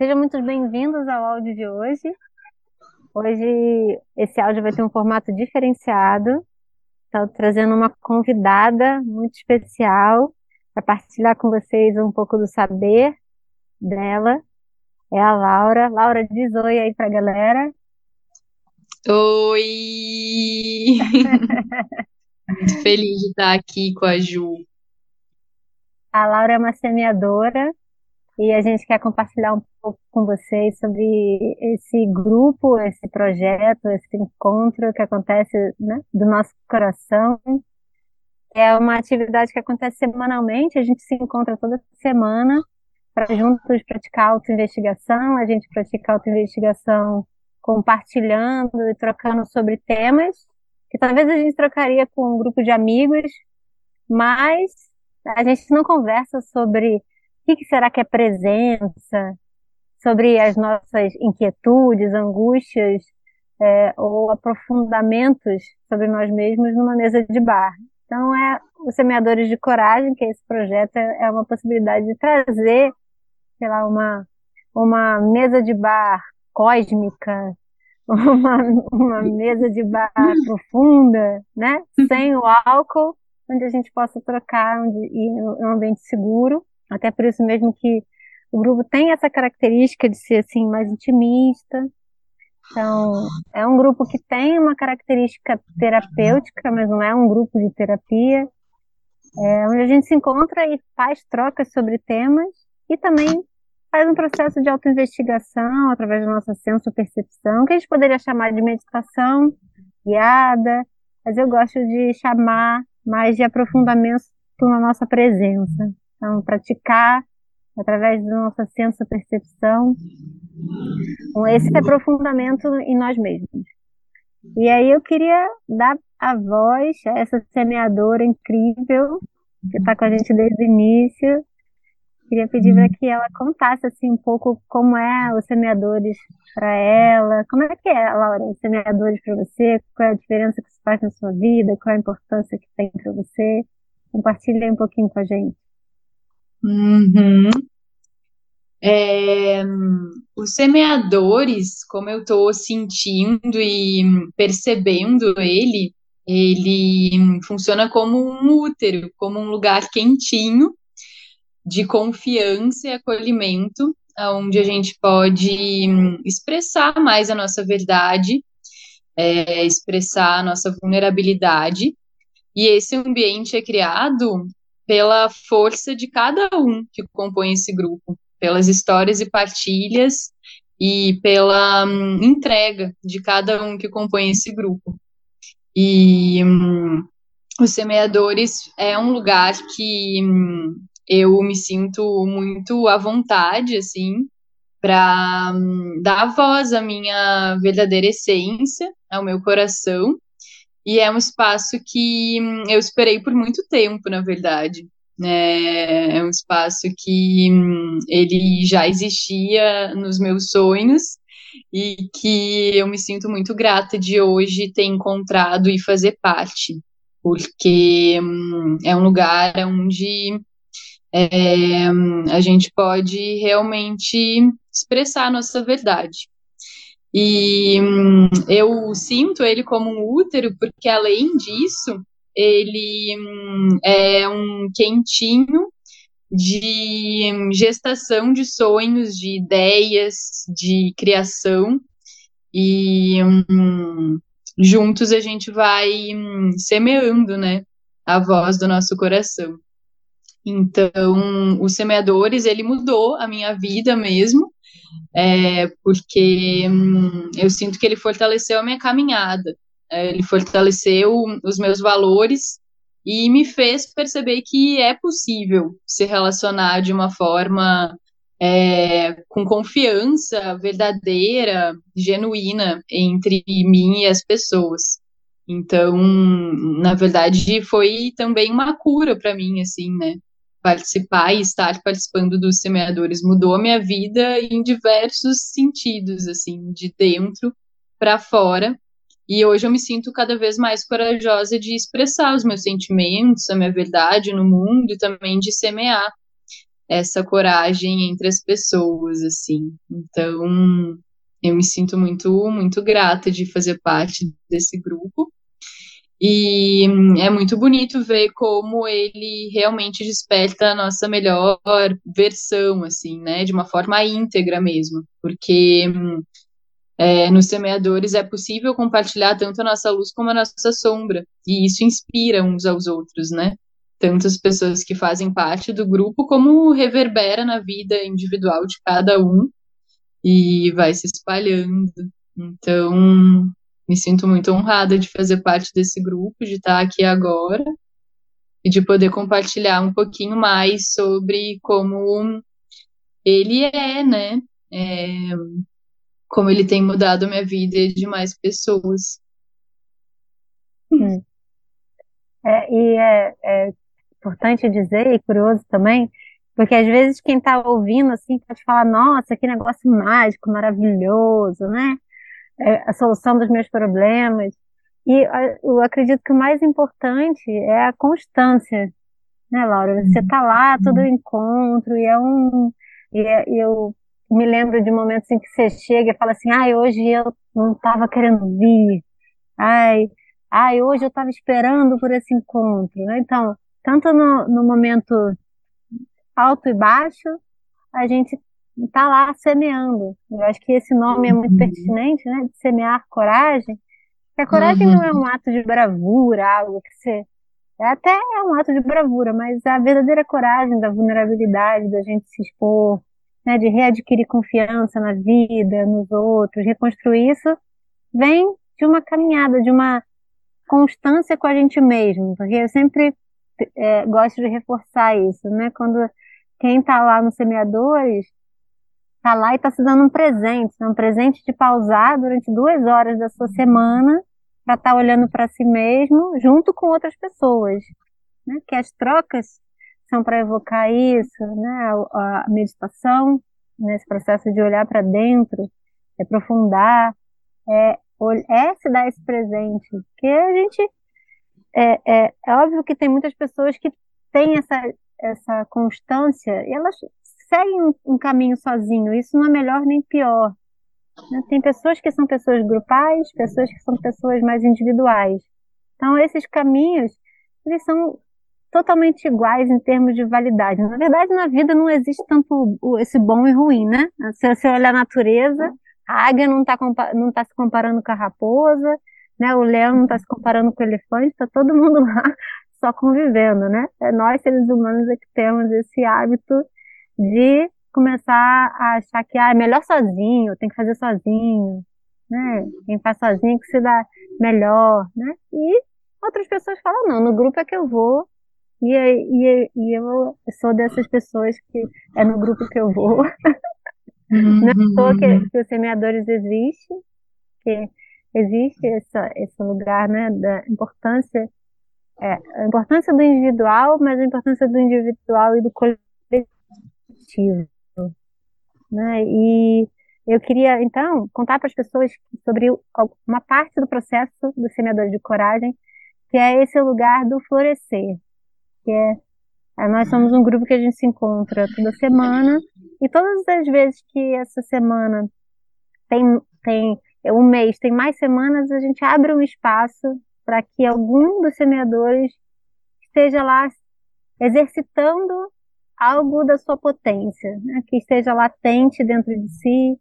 Sejam muito bem-vindos ao áudio de hoje. Hoje esse áudio vai ter um formato diferenciado. Estou trazendo uma convidada muito especial para partilhar com vocês um pouco do saber dela. É a Laura. Laura, diz oi aí para a galera. Oi! muito feliz de estar aqui com a Ju. A Laura é uma semeadora e a gente quer compartilhar um pouco com vocês sobre esse grupo, esse projeto, esse encontro que acontece né, do nosso coração. É uma atividade que acontece semanalmente, a gente se encontra toda semana para juntos praticar autoinvestigação, a gente pratica autoinvestigação compartilhando e trocando sobre temas que talvez a gente trocaria com um grupo de amigos, mas a gente não conversa sobre o que será que é presença? Sobre as nossas inquietudes, angústias é, ou aprofundamentos sobre nós mesmos numa mesa de bar. Então, é os Semeadores de Coragem, que esse projeto é, é uma possibilidade de trazer, sei lá, uma, uma mesa de bar cósmica, uma, uma mesa de bar profunda, né? Sem o álcool, onde a gente possa trocar onde, em um ambiente seguro até por isso mesmo que o grupo tem essa característica de ser assim mais intimista. Então, é um grupo que tem uma característica terapêutica, mas não é um grupo de terapia. É onde a gente se encontra e faz trocas sobre temas e também faz um processo de autoinvestigação através da nossa senso-percepção, que a gente poderia chamar de meditação guiada, mas eu gosto de chamar mais de aprofundamento na nossa presença. Então, praticar através da nossa senso-percepção com esse aprofundamento em nós mesmos. E aí eu queria dar a voz a essa semeadora incrível que está com a gente desde o início. Queria pedir para que ela contasse assim um pouco como é os semeadores para ela, como é que é, Laura, os semeadores para você, qual é a diferença que isso faz na sua vida, qual é a importância que tem para você. Compartilhe um pouquinho com a gente. Uhum. É, os semeadores, como eu estou sentindo e percebendo ele, ele funciona como um útero, como um lugar quentinho de confiança e acolhimento, onde a gente pode expressar mais a nossa verdade, é, expressar a nossa vulnerabilidade. E esse ambiente é criado pela força de cada um que compõe esse grupo, pelas histórias e partilhas e pela hum, entrega de cada um que compõe esse grupo. E hum, os semeadores é um lugar que hum, eu me sinto muito à vontade, assim, para hum, dar voz à minha verdadeira essência, ao meu coração, e é um espaço que hum, eu esperei por muito tempo, na verdade. É, é um espaço que hum, ele já existia nos meus sonhos e que eu me sinto muito grata de hoje ter encontrado e fazer parte, porque hum, é um lugar onde é, a gente pode realmente expressar a nossa verdade. E hum, eu sinto ele como um útero, porque além disso, ele hum, é um quentinho de hum, gestação de sonhos, de ideias, de criação. E hum, juntos a gente vai hum, semeando, né, a voz do nosso coração. Então, os semeadores, ele mudou a minha vida mesmo é, porque hum, eu sinto que ele fortaleceu a minha caminhada, é, ele fortaleceu os meus valores e me fez perceber que é possível se relacionar de uma forma é, com confiança verdadeira, genuína entre mim e as pessoas. Então, na verdade, foi também uma cura para mim, assim, né? Participar e estar participando dos semeadores mudou a minha vida em diversos sentidos, assim, de dentro para fora. E hoje eu me sinto cada vez mais corajosa de expressar os meus sentimentos, a minha verdade no mundo e também de semear essa coragem entre as pessoas, assim. Então, eu me sinto muito, muito grata de fazer parte desse grupo. E é muito bonito ver como ele realmente desperta a nossa melhor versão, assim, né? De uma forma íntegra mesmo. Porque é, nos semeadores é possível compartilhar tanto a nossa luz como a nossa sombra. E isso inspira uns aos outros, né? Tanto as pessoas que fazem parte do grupo, como reverbera na vida individual de cada um e vai se espalhando. Então, me sinto muito honrada de fazer parte desse grupo, de estar aqui agora e de poder compartilhar um pouquinho mais sobre como ele é, né? É, como ele tem mudado a minha vida e de mais pessoas. É, e é, é, importante dizer, e curioso também, porque às vezes quem está ouvindo assim pode falar, nossa, que negócio mágico, maravilhoso, né? É, a solução dos meus problemas. E eu acredito que o mais importante é a constância, né, Laura? Você tá lá, todo uhum. encontro, e é um. E, é, eu me lembro de momentos em que você chega e fala assim: ai, hoje eu não estava querendo vir, ai, ai, hoje eu estava esperando por esse encontro. Né? Então, tanto no, no momento alto e baixo, a gente está lá semeando. Eu acho que esse nome é muito uhum. pertinente, né? De semear coragem. Porque a coragem uhum. não é um ato de bravura, algo que você. É até é um ato de bravura, mas a verdadeira coragem da vulnerabilidade, da gente se expor, né, de readquirir confiança na vida, nos outros, reconstruir isso, vem de uma caminhada, de uma constância com a gente mesmo. Porque eu sempre é, gosto de reforçar isso, né? Quando quem está lá nos semeadores tá lá e tá se dando um presente, né? um presente de pausar durante duas horas da sua semana para estar tá olhando para si mesmo junto com outras pessoas, né? Que as trocas são para evocar isso, né? A, meditação, nesse processo de olhar para dentro, é aprofundar, é, é se dar esse presente, que a gente é, é, é óbvio que tem muitas pessoas que têm essa essa constância e elas seguem um, um caminho sozinho. Isso não é melhor nem pior. Né? Tem pessoas que são pessoas grupais, pessoas que são pessoas mais individuais. Então, esses caminhos, eles são totalmente iguais em termos de validade. Na verdade, na vida não existe tanto esse bom e ruim, né? Se você olhar a natureza, a águia não está não tá se comparando com a raposa, né? O leão não está se comparando com o elefante, está todo mundo lá só convivendo, né? É nós, seres humanos, é que temos esse hábito de começar a achar que ah, é melhor sozinho, tem que fazer sozinho, né? Quem faz sozinho que se dá melhor, né? E outras pessoas falam, não, no grupo é que eu vou, e, e, e eu sou dessas pessoas que é no grupo que eu vou. Uhum. Não é que, que os semeadores existem, que existe essa, esse lugar né, da importância, é, a importância do individual, mas a importância do individual e do coletivo positivo. Né? E eu queria, então, contar para as pessoas sobre uma parte do processo do semeador de coragem, que é esse lugar do florescer, que é, é nós somos um grupo que a gente se encontra toda semana e todas as vezes que essa semana tem tem um mês tem mais semanas a gente abre um espaço para que algum dos semeadores esteja lá exercitando algo da sua potência, né? que esteja latente dentro de si,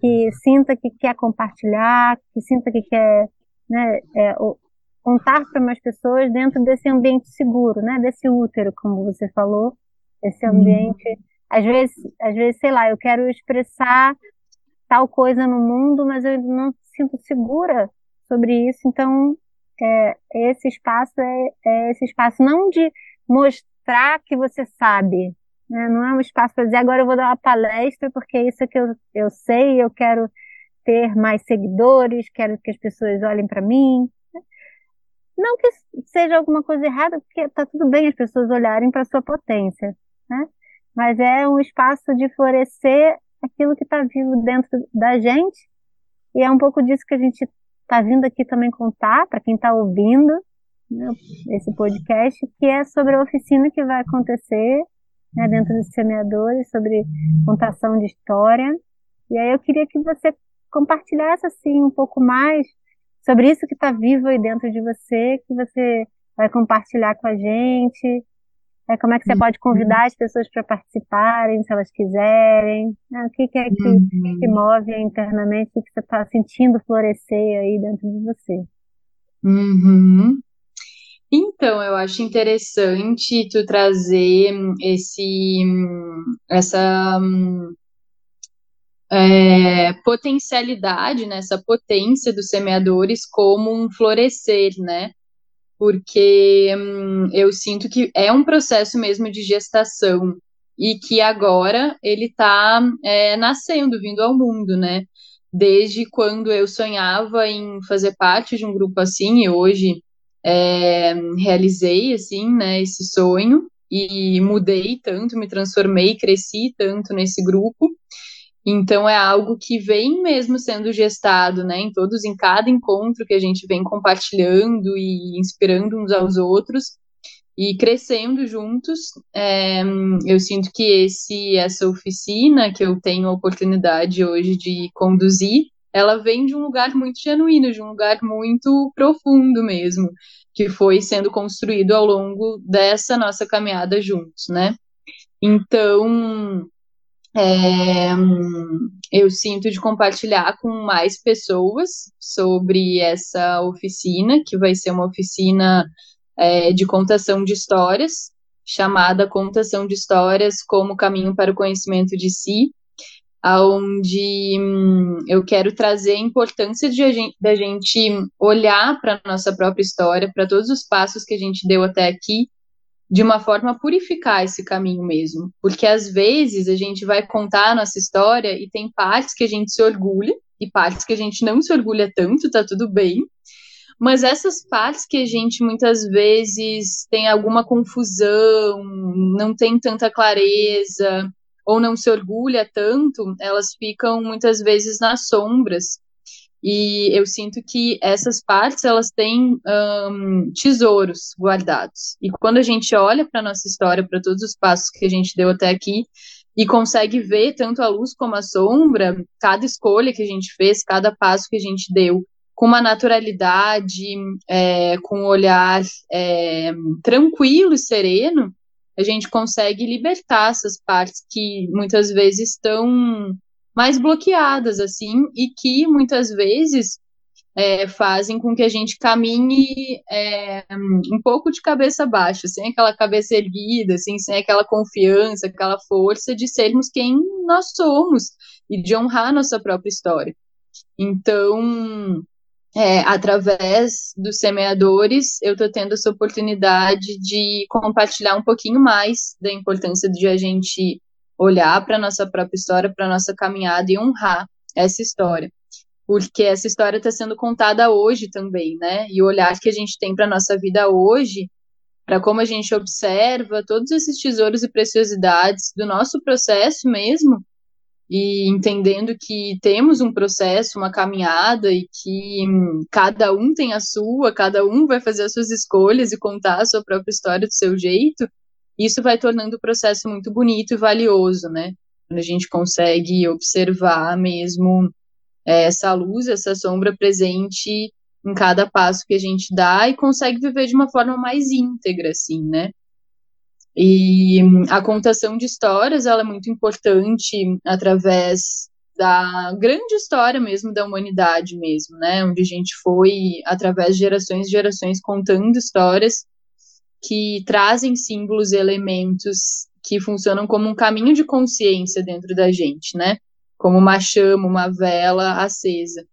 que sinta que quer compartilhar, que sinta que quer né, é, contar para mais pessoas dentro desse ambiente seguro, né, desse útero, como você falou, esse uhum. ambiente. Uhum. Às vezes, às vezes, sei lá, eu quero expressar tal coisa no mundo, mas eu não sinto segura sobre isso, então é, esse espaço é, é esse espaço não de mostrar mostrar que você sabe. Né? Não é um espaço para dizer agora eu vou dar uma palestra porque é isso que eu, eu sei, eu quero ter mais seguidores, quero que as pessoas olhem para mim. Não que seja alguma coisa errada, porque está tudo bem as pessoas olharem para sua potência, né? Mas é um espaço de florescer aquilo que está vivo dentro da gente. E é um pouco disso que a gente está vindo aqui também contar para quem está ouvindo, né, esse podcast, que é sobre a oficina que vai acontecer né, dentro dos semeadores, sobre contação de história. E aí eu queria que você compartilhasse assim um pouco mais sobre isso que está vivo aí dentro de você, que você vai compartilhar com a gente. É, como é que você uhum. pode convidar as pessoas para participarem, se elas quiserem? Né? O que, que é que, uhum. que move internamente, o que você está sentindo florescer aí dentro de você? Uhum. Então, eu acho interessante tu trazer esse, essa é, potencialidade, né, essa potência dos semeadores como um florescer, né? Porque hum, eu sinto que é um processo mesmo de gestação e que agora ele está é, nascendo, vindo ao mundo, né? Desde quando eu sonhava em fazer parte de um grupo assim, e hoje é, realizei assim, né, esse sonho e mudei tanto, me transformei, cresci tanto nesse grupo. Então é algo que vem mesmo sendo gestado, né, em todos, em cada encontro que a gente vem compartilhando e inspirando uns aos outros e crescendo juntos. É, eu sinto que esse essa oficina que eu tenho a oportunidade hoje de conduzir, ela vem de um lugar muito genuíno, de um lugar muito profundo mesmo, que foi sendo construído ao longo dessa nossa caminhada juntos, né? Então, é, eu sinto de compartilhar com mais pessoas sobre essa oficina, que vai ser uma oficina é, de contação de histórias, chamada Contação de Histórias como Caminho para o Conhecimento de Si, onde hum, eu quero trazer a importância de a gente, da gente olhar para a nossa própria história, para todos os passos que a gente deu até aqui, de uma forma a purificar esse caminho mesmo. Porque às vezes a gente vai contar a nossa história e tem partes que a gente se orgulha e partes que a gente não se orgulha tanto, tá tudo bem. Mas essas partes que a gente muitas vezes tem alguma confusão, não tem tanta clareza, ou não se orgulha tanto, elas ficam muitas vezes nas sombras e eu sinto que essas partes elas têm um, tesouros guardados. E quando a gente olha para nossa história, para todos os passos que a gente deu até aqui, e consegue ver tanto a luz como a sombra, cada escolha que a gente fez, cada passo que a gente deu, com uma naturalidade, é, com um olhar é, tranquilo e sereno, a gente consegue libertar essas partes que muitas vezes estão mais bloqueadas, assim, e que muitas vezes é, fazem com que a gente caminhe é, um pouco de cabeça baixa, sem aquela cabeça erguida, assim, sem aquela confiança, aquela força de sermos quem nós somos e de honrar nossa própria história. Então, é, através dos semeadores, eu estou tendo essa oportunidade de compartilhar um pouquinho mais da importância de a gente olhar para nossa própria história, para nossa caminhada e honrar essa história. Porque essa história está sendo contada hoje também, né? E o olhar que a gente tem para nossa vida hoje, para como a gente observa todos esses tesouros e preciosidades do nosso processo mesmo, e entendendo que temos um processo, uma caminhada e que hum, cada um tem a sua, cada um vai fazer as suas escolhas e contar a sua própria história do seu jeito, isso vai tornando o processo muito bonito e valioso, né? Quando a gente consegue observar mesmo é, essa luz, essa sombra presente em cada passo que a gente dá e consegue viver de uma forma mais íntegra, assim, né? E a contação de histórias, ela é muito importante através da grande história mesmo da humanidade mesmo, né? Onde a gente foi, através de gerações e gerações, contando histórias que trazem símbolos e elementos que funcionam como um caminho de consciência dentro da gente, né? Como uma chama, uma vela acesa.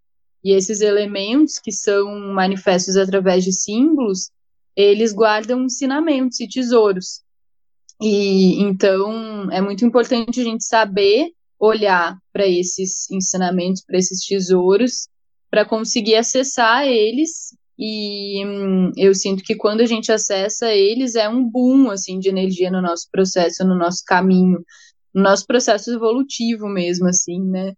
E esses elementos que são manifestos através de símbolos, eles guardam ensinamentos e tesouros. E então é muito importante a gente saber olhar para esses ensinamentos, para esses tesouros, para conseguir acessar eles e hum, eu sinto que quando a gente acessa eles é um boom assim de energia no nosso processo, no nosso caminho, no nosso processo evolutivo mesmo assim, né?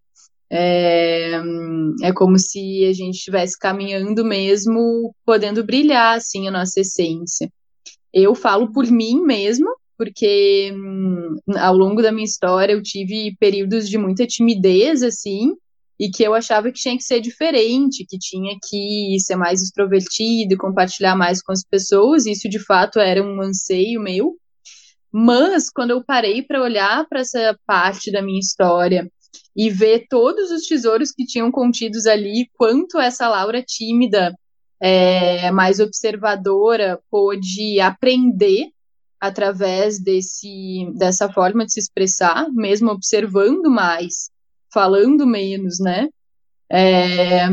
É, hum, é como se a gente estivesse caminhando mesmo, podendo brilhar assim a nossa essência. Eu falo por mim mesmo, porque hum, ao longo da minha história eu tive períodos de muita timidez, assim, e que eu achava que tinha que ser diferente, que tinha que ser mais extrovertido, compartilhar mais com as pessoas, e isso de fato era um anseio meu. Mas quando eu parei para olhar para essa parte da minha história e ver todos os tesouros que tinham contidos ali, quanto essa Laura tímida, é, mais observadora, pôde aprender através desse, dessa forma de se expressar, mesmo observando mais, falando menos, né? É,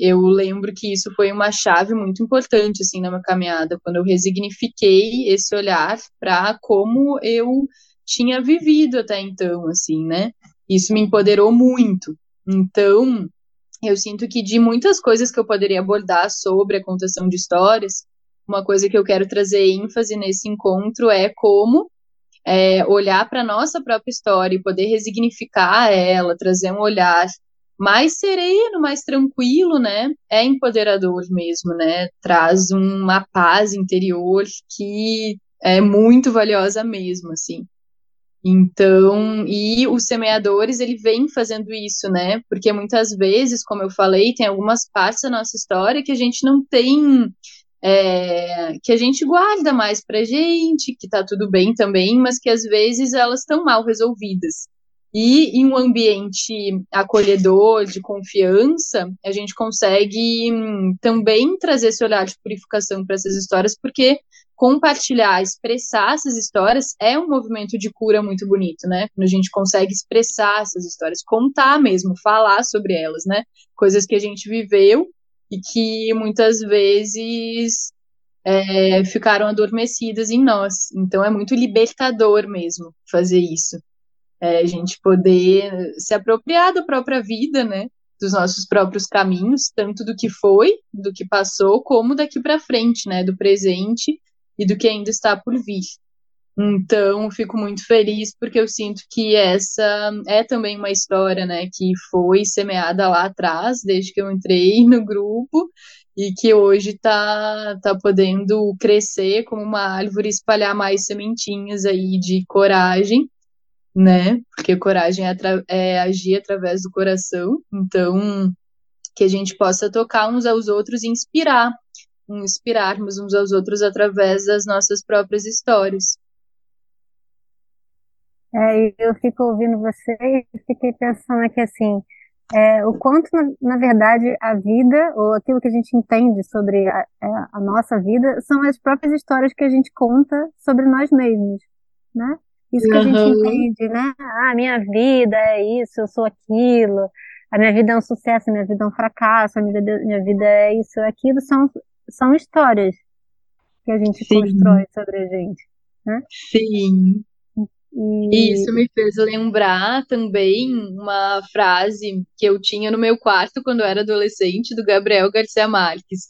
eu lembro que isso foi uma chave muito importante assim na minha caminhada, quando eu resignifiquei esse olhar para como eu tinha vivido até então, assim, né? Isso me empoderou muito. Então, eu sinto que de muitas coisas que eu poderia abordar sobre a contação de histórias, uma coisa que eu quero trazer ênfase nesse encontro é como é, olhar para a nossa própria história e poder resignificar ela, trazer um olhar mais sereno, mais tranquilo, né? É empoderador mesmo, né? Traz uma paz interior que é muito valiosa mesmo, assim. Então, e os semeadores, ele vem fazendo isso, né? Porque muitas vezes, como eu falei, tem algumas partes da nossa história que a gente não tem é, que a gente guarda mais pra gente, que tá tudo bem também, mas que às vezes elas estão mal resolvidas. E em um ambiente acolhedor, de confiança, a gente consegue hum, também trazer esse olhar de purificação para essas histórias, porque compartilhar, expressar essas histórias é um movimento de cura muito bonito, né? Quando a gente consegue expressar essas histórias, contar mesmo, falar sobre elas, né? Coisas que a gente viveu e que muitas vezes é, ficaram adormecidas em nós. Então é muito libertador mesmo fazer isso. É, a gente poder se apropriar da própria vida, né? Dos nossos próprios caminhos, tanto do que foi, do que passou, como daqui para frente, né? Do presente e do que ainda está por vir. Então, fico muito feliz porque eu sinto que essa é também uma história, né, que foi semeada lá atrás, desde que eu entrei no grupo, e que hoje está tá podendo crescer como uma árvore, espalhar mais sementinhas aí de coragem, né? Porque coragem é, é agir através do coração. Então, que a gente possa tocar uns aos outros e inspirar, inspirarmos uns aos outros através das nossas próprias histórias. É, eu fico ouvindo você e fiquei pensando aqui assim, é, o quanto, na, na, verdade, a vida, ou aquilo que a gente entende sobre a, é, a, nossa vida, são as próprias histórias que a gente conta sobre nós mesmos, né? Isso que a gente entende, né? Ah, minha vida é isso, eu sou aquilo, a minha vida é um sucesso, a minha vida é um fracasso, a minha vida, minha vida é isso, é aquilo, são, são histórias que a gente Sim. constrói sobre a gente, né? Sim. E... Isso me fez lembrar também uma frase que eu tinha no meu quarto quando eu era adolescente, do Gabriel Garcia Marques,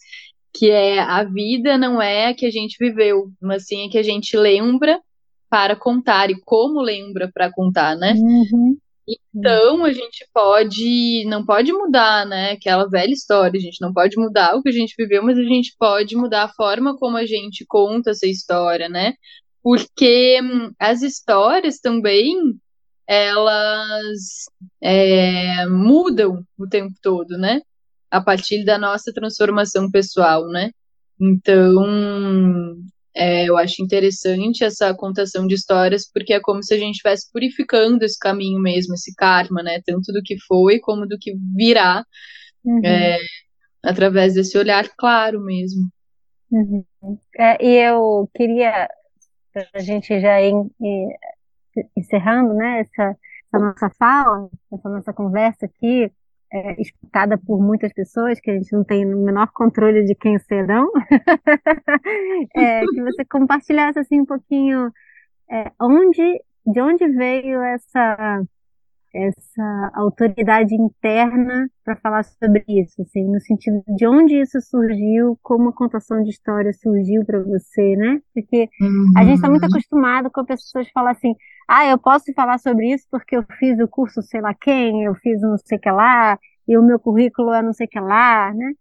que é a vida não é a que a gente viveu, mas sim a que a gente lembra para contar e como lembra para contar, né? Uhum. Então a gente pode, não pode mudar, né? Aquela velha história, a gente não pode mudar o que a gente viveu, mas a gente pode mudar a forma como a gente conta essa história, né? Porque hum, as histórias também elas é, mudam o tempo todo, né? A partir da nossa transformação pessoal, né? Então, é, eu acho interessante essa contação de histórias, porque é como se a gente estivesse purificando esse caminho mesmo, esse karma, né? Tanto do que foi como do que virá, uhum. é, através desse olhar claro mesmo. Uhum. É, e eu queria para a gente já ir, encerrando né, essa, essa, nossa fala, essa nossa conversa aqui, é, escutada por muitas pessoas, que a gente não tem o menor controle de quem serão, é, que você compartilhasse assim um pouquinho é, onde, de onde veio essa essa autoridade interna para falar sobre isso, assim, no sentido de onde isso surgiu, como a contação de história surgiu para você, né? Porque uhum. a gente está muito acostumado com pessoas falar assim, ah, eu posso falar sobre isso porque eu fiz o curso sei lá quem, eu fiz não sei que lá, e o meu currículo é não sei que lá, né?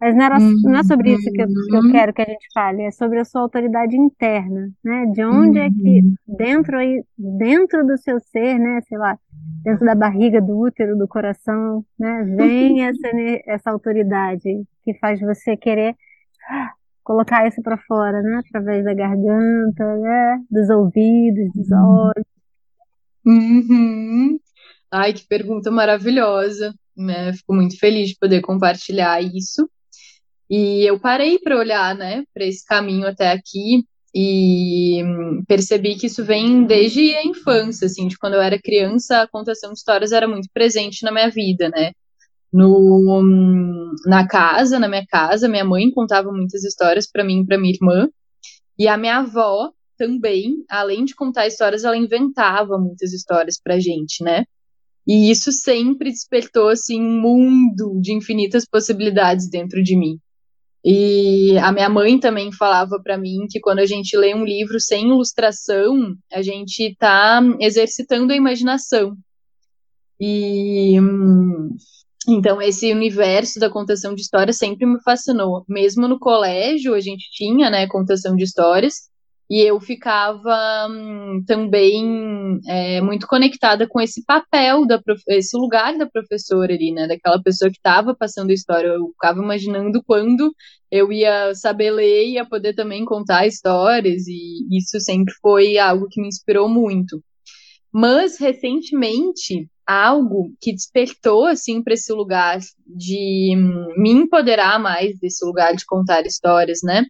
Mas não, era, não é sobre isso que eu, que eu, uhum. quero que a gente fale, é sobre a sua autoridade interna, né? De onde é que uhum. dentro aí, dentro do seu ser, né, sei lá, dentro da barriga, do útero, do coração, né, vem essa, essa autoridade que faz você querer colocar isso para fora, né, através da garganta, né, dos ouvidos, dos uhum. olhos. Uhum. Ai, que pergunta maravilhosa, né? Fico muito feliz de poder compartilhar isso. E eu parei para olhar, né, para esse caminho até aqui e percebi que isso vem desde a infância, assim, de quando eu era criança, a contação de histórias era muito presente na minha vida, né? No, na casa, na minha casa, minha mãe contava muitas histórias para mim e para minha irmã, e a minha avó também, além de contar histórias, ela inventava muitas histórias pra gente, né? E isso sempre despertou assim um mundo de infinitas possibilidades dentro de mim. E a minha mãe também falava para mim que quando a gente lê um livro sem ilustração, a gente está exercitando a imaginação. E então esse universo da contação de histórias sempre me fascinou. Mesmo no colégio a gente tinha, né, contação de histórias, e eu ficava hum, também é, muito conectada com esse papel, da esse lugar da professora ali, né? Daquela pessoa que estava passando a história. Eu ficava imaginando quando eu ia saber ler e ia poder também contar histórias, e isso sempre foi algo que me inspirou muito. Mas, recentemente, algo que despertou, assim, para esse lugar de hum, me empoderar mais desse lugar de contar histórias, né?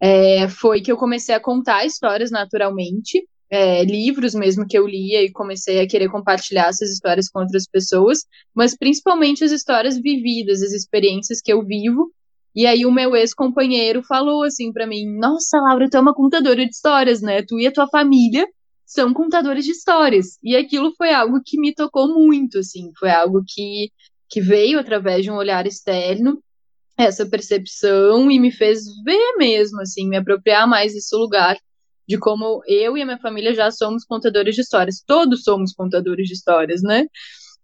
É, foi que eu comecei a contar histórias naturalmente, é, livros mesmo que eu lia e comecei a querer compartilhar essas histórias com outras pessoas, mas principalmente as histórias vividas, as experiências que eu vivo. E aí o meu ex-companheiro falou assim para mim: "Nossa, Laura, tu é uma contadora de histórias, né? Tu e a tua família são contadores de histórias". E aquilo foi algo que me tocou muito, assim, foi algo que que veio através de um olhar externo essa percepção e me fez ver mesmo, assim, me apropriar mais desse lugar de como eu e a minha família já somos contadores de histórias. Todos somos contadores de histórias, né?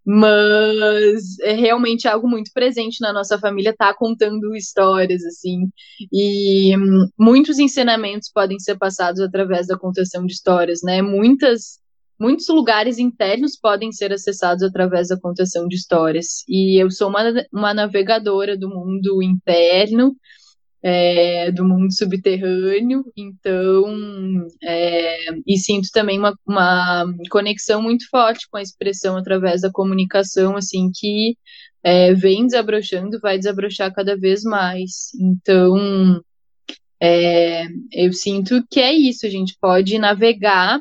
Mas é realmente algo muito presente na nossa família, tá contando histórias, assim. E muitos ensinamentos podem ser passados através da contação de histórias, né? Muitas Muitos lugares internos podem ser acessados através da contação de histórias. E eu sou uma, uma navegadora do mundo interno, é, do mundo subterrâneo, então, é, e sinto também uma, uma, conexão muito forte com a expressão através da comunicação, assim, que é, vem desabrochando, vai desabrochar cada vez mais. Então, é, eu sinto que é isso, a gente pode navegar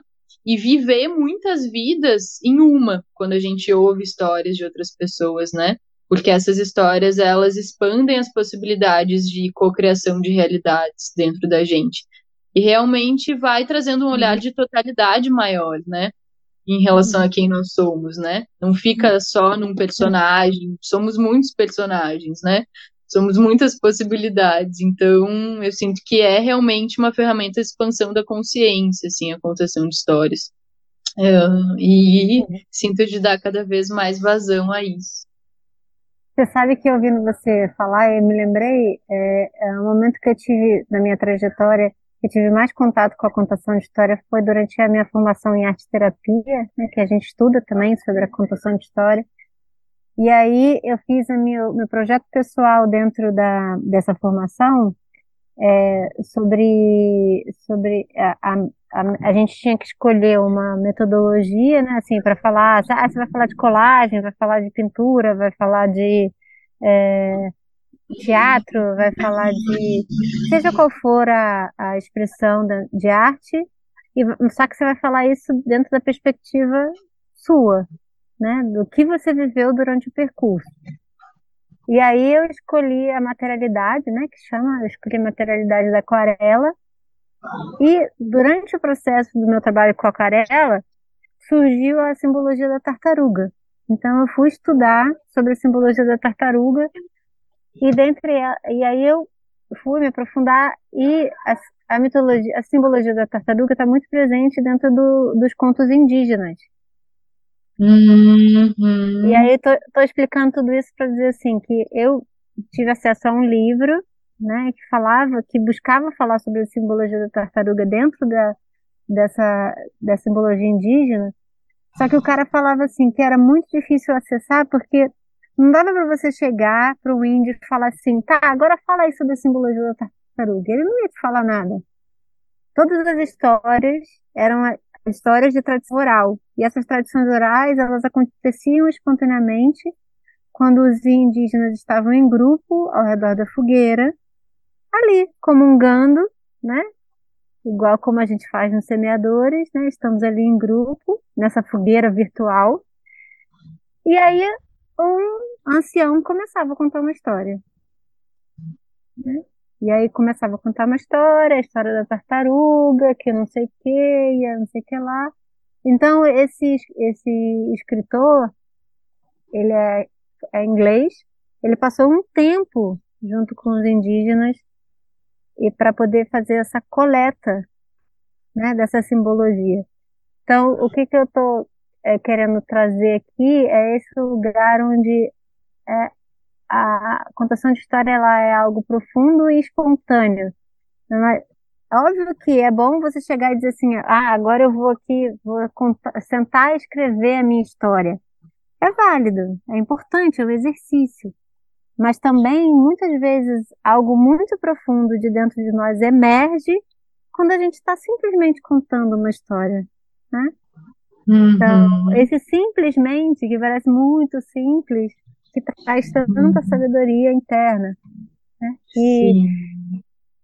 e viver muitas vidas em uma, quando a gente ouve histórias de outras pessoas, né? Porque essas histórias, elas expandem as possibilidades de cocriação de realidades dentro da gente. E realmente vai trazendo um olhar de totalidade maior, né? Em relação a quem nós somos, né? Não fica só num personagem, somos muitos personagens, né? Somos muitas possibilidades. Então, eu sinto que é realmente uma ferramenta de expansão da consciência, assim, a contação de histórias. Uh, e sinto de dar cada vez mais vazão a isso. Você sabe que ouvindo você falar, eu me lembrei, é, é um momento que eu tive na minha trajetória, que eu tive mais contato com a contação de história foi durante a minha formação em arte terapia, né, que a gente estuda também sobre a contação de história. E aí eu fiz o meu, meu projeto pessoal dentro da, dessa formação é, sobre, sobre a, a, a, a, gente tinha que escolher uma metodologia, né, assim, para falar, ah, você vai falar de colagem, vai falar de pintura, vai falar de é, teatro, vai falar de seja qual for a, a expressão de arte, e, só que você vai falar isso dentro da perspectiva sua, né, do que você viveu durante o percurso. E aí eu escolhi a materialidade, né, que chama, eu escolhi a materialidade da aquarela. E durante o processo do meu trabalho com a aquarela, surgiu a simbologia da tartaruga. Então eu fui estudar sobre a simbologia da tartaruga e dentre e aí eu fui me aprofundar e a, a mitologia, a simbologia da tartaruga está muito presente dentro do, dos contos indígenas. Uhum. E aí tô, tô explicando tudo isso para dizer assim que eu tive acesso a um livro, né, que falava, que buscava falar sobre a simbologia da tartaruga dentro da, dessa, da simbologia indígena, só que o cara falava assim que era muito difícil acessar porque não dava para você chegar para o índio e falar assim, tá, agora fala aí sobre a simbologia da tartaruga. Ele não ia te falar nada. Todas as histórias eram histórias de tradição oral. E essas tradições orais, elas aconteciam espontaneamente quando os indígenas estavam em grupo ao redor da fogueira, ali, comungando, né? Igual como a gente faz nos semeadores, né? Estamos ali em grupo, nessa fogueira virtual. E aí, um ancião começava a contar uma história. Né? E aí começava a contar uma história, a história da tartaruga, que não sei o que, e não sei o que lá. Então, esse, esse escritor, ele é, é inglês, ele passou um tempo junto com os indígenas e para poder fazer essa coleta né, dessa simbologia. Então, o que, que eu estou é, querendo trazer aqui é esse lugar onde é, a contação de história ela é algo profundo e espontâneo. É, óbvio que é bom você chegar e dizer assim, ah, agora eu vou aqui, vou sentar e escrever a minha história. É válido, é importante, é um exercício. Mas também, muitas vezes, algo muito profundo de dentro de nós emerge quando a gente está simplesmente contando uma história, né? Uhum. Então, esse simplesmente, que parece muito simples, que traz tanta sabedoria interna. Né? E,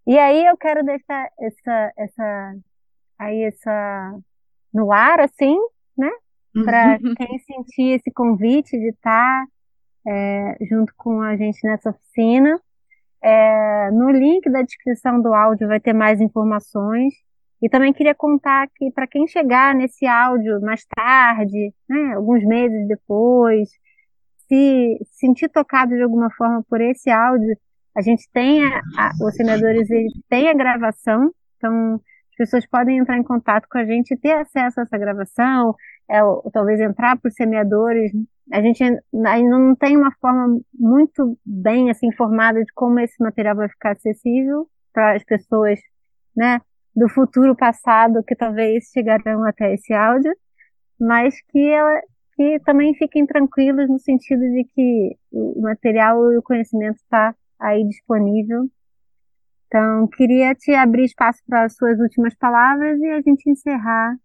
e aí eu quero deixar essa, essa, aí essa no ar, assim, né? Para uhum. quem sentir esse convite de estar é, junto com a gente nessa oficina. É, no link da descrição do áudio vai ter mais informações. E também queria contar que para quem chegar nesse áudio mais tarde, né, alguns meses depois, se sentir tocado de alguma forma por esse áudio, a gente tem a, a, os senadores ele tem a gravação, então as pessoas podem entrar em contato com a gente e ter acesso a essa gravação, é, ou, talvez entrar os semeadores. A gente ainda não tem uma forma muito bem assim informada de como esse material vai ficar acessível para as pessoas, né, do futuro passado que talvez chegarão até esse áudio, mas que ela, que também fiquem tranquilos no sentido de que o material e o conhecimento está aí disponível. Então, queria te abrir espaço para as suas últimas palavras e a gente encerrar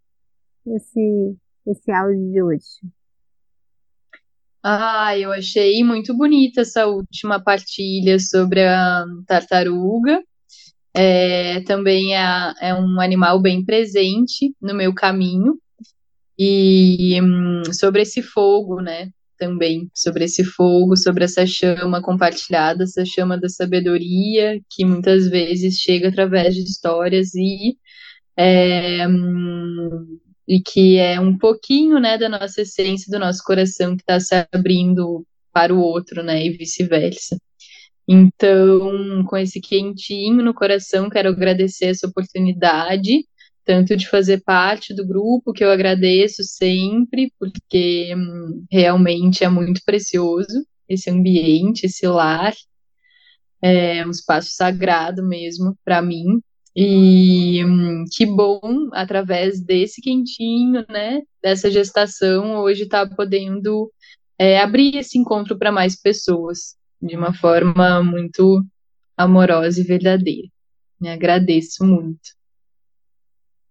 esse, esse áudio de hoje. Ah, eu achei muito bonita essa última partilha sobre a tartaruga. É, também é, é um animal bem presente no meu caminho. E hum, sobre esse fogo, né? Também sobre esse fogo, sobre essa chama compartilhada, essa chama da sabedoria, que muitas vezes chega através de histórias e, é, hum, e que é um pouquinho, né, da nossa essência, do nosso coração que está se abrindo para o outro, né, e vice-versa. Então, com esse quentinho no coração, quero agradecer essa oportunidade tanto de fazer parte do grupo, que eu agradeço sempre, porque hum, realmente é muito precioso esse ambiente, esse lar, é um espaço sagrado mesmo para mim. E hum, que bom, através desse quentinho, né, dessa gestação, hoje está podendo é, abrir esse encontro para mais pessoas, de uma forma muito amorosa e verdadeira. Me agradeço muito.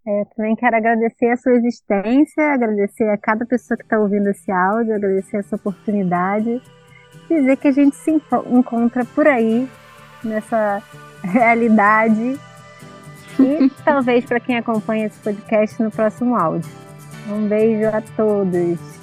É, também quero agradecer a sua existência, agradecer a cada pessoa que está ouvindo esse áudio, agradecer essa oportunidade, dizer que a gente se encontra por aí, nessa realidade, e talvez para quem acompanha esse podcast no próximo áudio. Um beijo a todos.